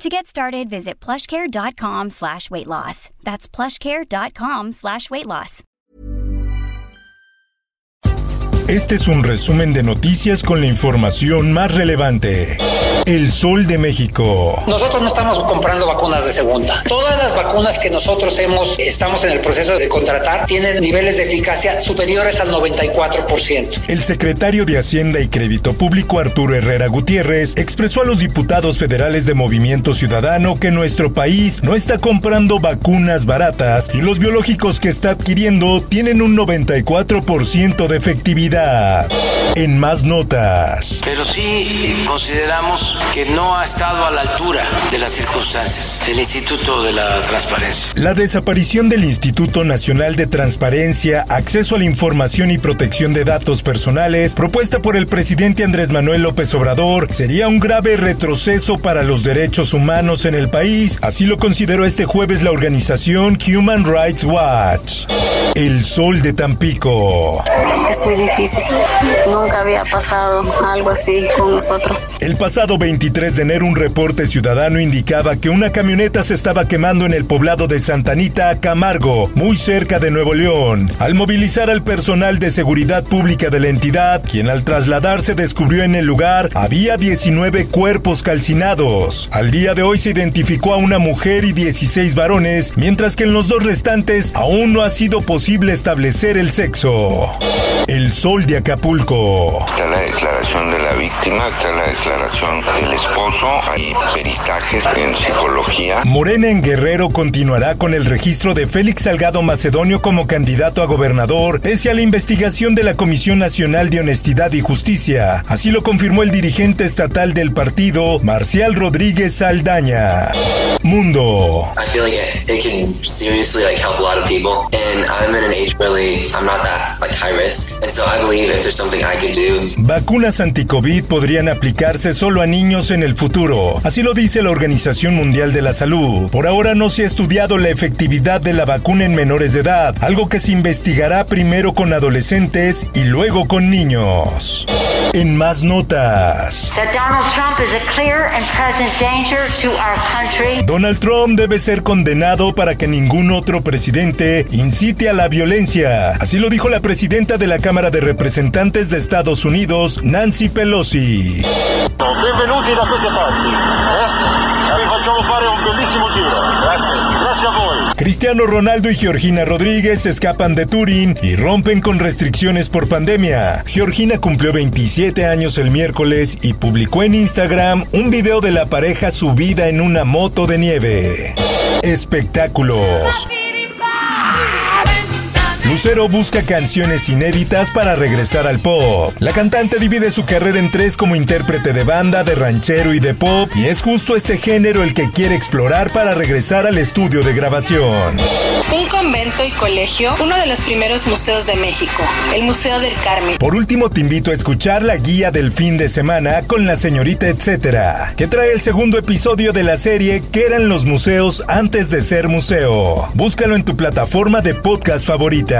To get started, visit plushcare.com slash weight loss. That's plushcare.com slash weight loss. Este es un resumen de noticias con la información más relevante. El Sol de México. Nosotros no estamos comprando vacunas de segunda. Todas las vacunas que nosotros hemos, estamos en el proceso de contratar tienen niveles de eficacia superiores al 94%. El secretario de Hacienda y Crédito Público Arturo Herrera Gutiérrez expresó a los diputados federales de Movimiento Ciudadano que nuestro país no está comprando vacunas baratas y los biológicos que está adquiriendo tienen un 94% de efectividad. En más notas. Pero sí consideramos que no ha estado a la altura de las circunstancias el Instituto de la Transparencia. La desaparición del Instituto Nacional de Transparencia, Acceso a la Información y Protección de Datos Personales, propuesta por el presidente Andrés Manuel López Obrador, sería un grave retroceso para los derechos humanos en el país, así lo consideró este jueves la organización Human Rights Watch. El Sol de Tampico. Es muy difícil. Nunca había pasado algo así con nosotros. El pasado 23 de enero un reporte ciudadano indicaba que una camioneta se estaba quemando en el poblado de Santanita, Camargo, muy cerca de Nuevo León. Al movilizar al personal de seguridad pública de la entidad, quien al trasladarse descubrió en el lugar había 19 cuerpos calcinados. Al día de hoy se identificó a una mujer y 16 varones, mientras que en los dos restantes aún no ha sido posible establecer el sexo. El sol de Acapulco. Está la declaración de la víctima, está la declaración del esposo, hay peritajes en psicología. Morena en Guerrero continuará con el registro de Félix Salgado Macedonio como candidato a gobernador, pese a la investigación de la Comisión Nacional de Honestidad y Justicia. Así lo confirmó el dirigente estatal del partido, Marcial Rodríguez Saldaña. Mundo. I feel like it, it can seriously like help a lot of people, and I'm in an age really I'm not that like high risk, and so I believe if there's something I could do. Vacunas anti-COVID podrían aplicarse solo a niños en el futuro, así lo dice la Organización Mundial de la Salud. Por ahora no se ha estudiado la efectividad de la vacuna en menores de edad, algo que se investigará primero con adolescentes y luego con niños. En más notas. That Donald Trump is a clear and present danger to our country. Donald Trump debe ser condenado para que ningún otro presidente incite a la violencia. Así lo dijo la presidenta de la Cámara de Representantes de Estados Unidos, Nancy Pelosi. Benvenuti da queste parti. Eh? Fare un bellissimo giro. Grazie. Cristiano Ronaldo y Georgina Rodríguez escapan de Turín y rompen con restricciones por pandemia. Georgina cumplió 27 años el miércoles y publicó en Instagram un video de la pareja subida en una moto de nieve. Espectáculos. Lucero busca canciones inéditas para regresar al pop. La cantante divide su carrera en tres como intérprete de banda, de ranchero y de pop, y es justo este género el que quiere explorar para regresar al estudio de grabación. Un convento y colegio, uno de los primeros museos de México, el Museo del Carmen. Por último, te invito a escuchar la guía del fin de semana con la señorita etcétera, que trae el segundo episodio de la serie ¿Qué eran los museos antes de ser museo? Búscalo en tu plataforma de podcast favorita.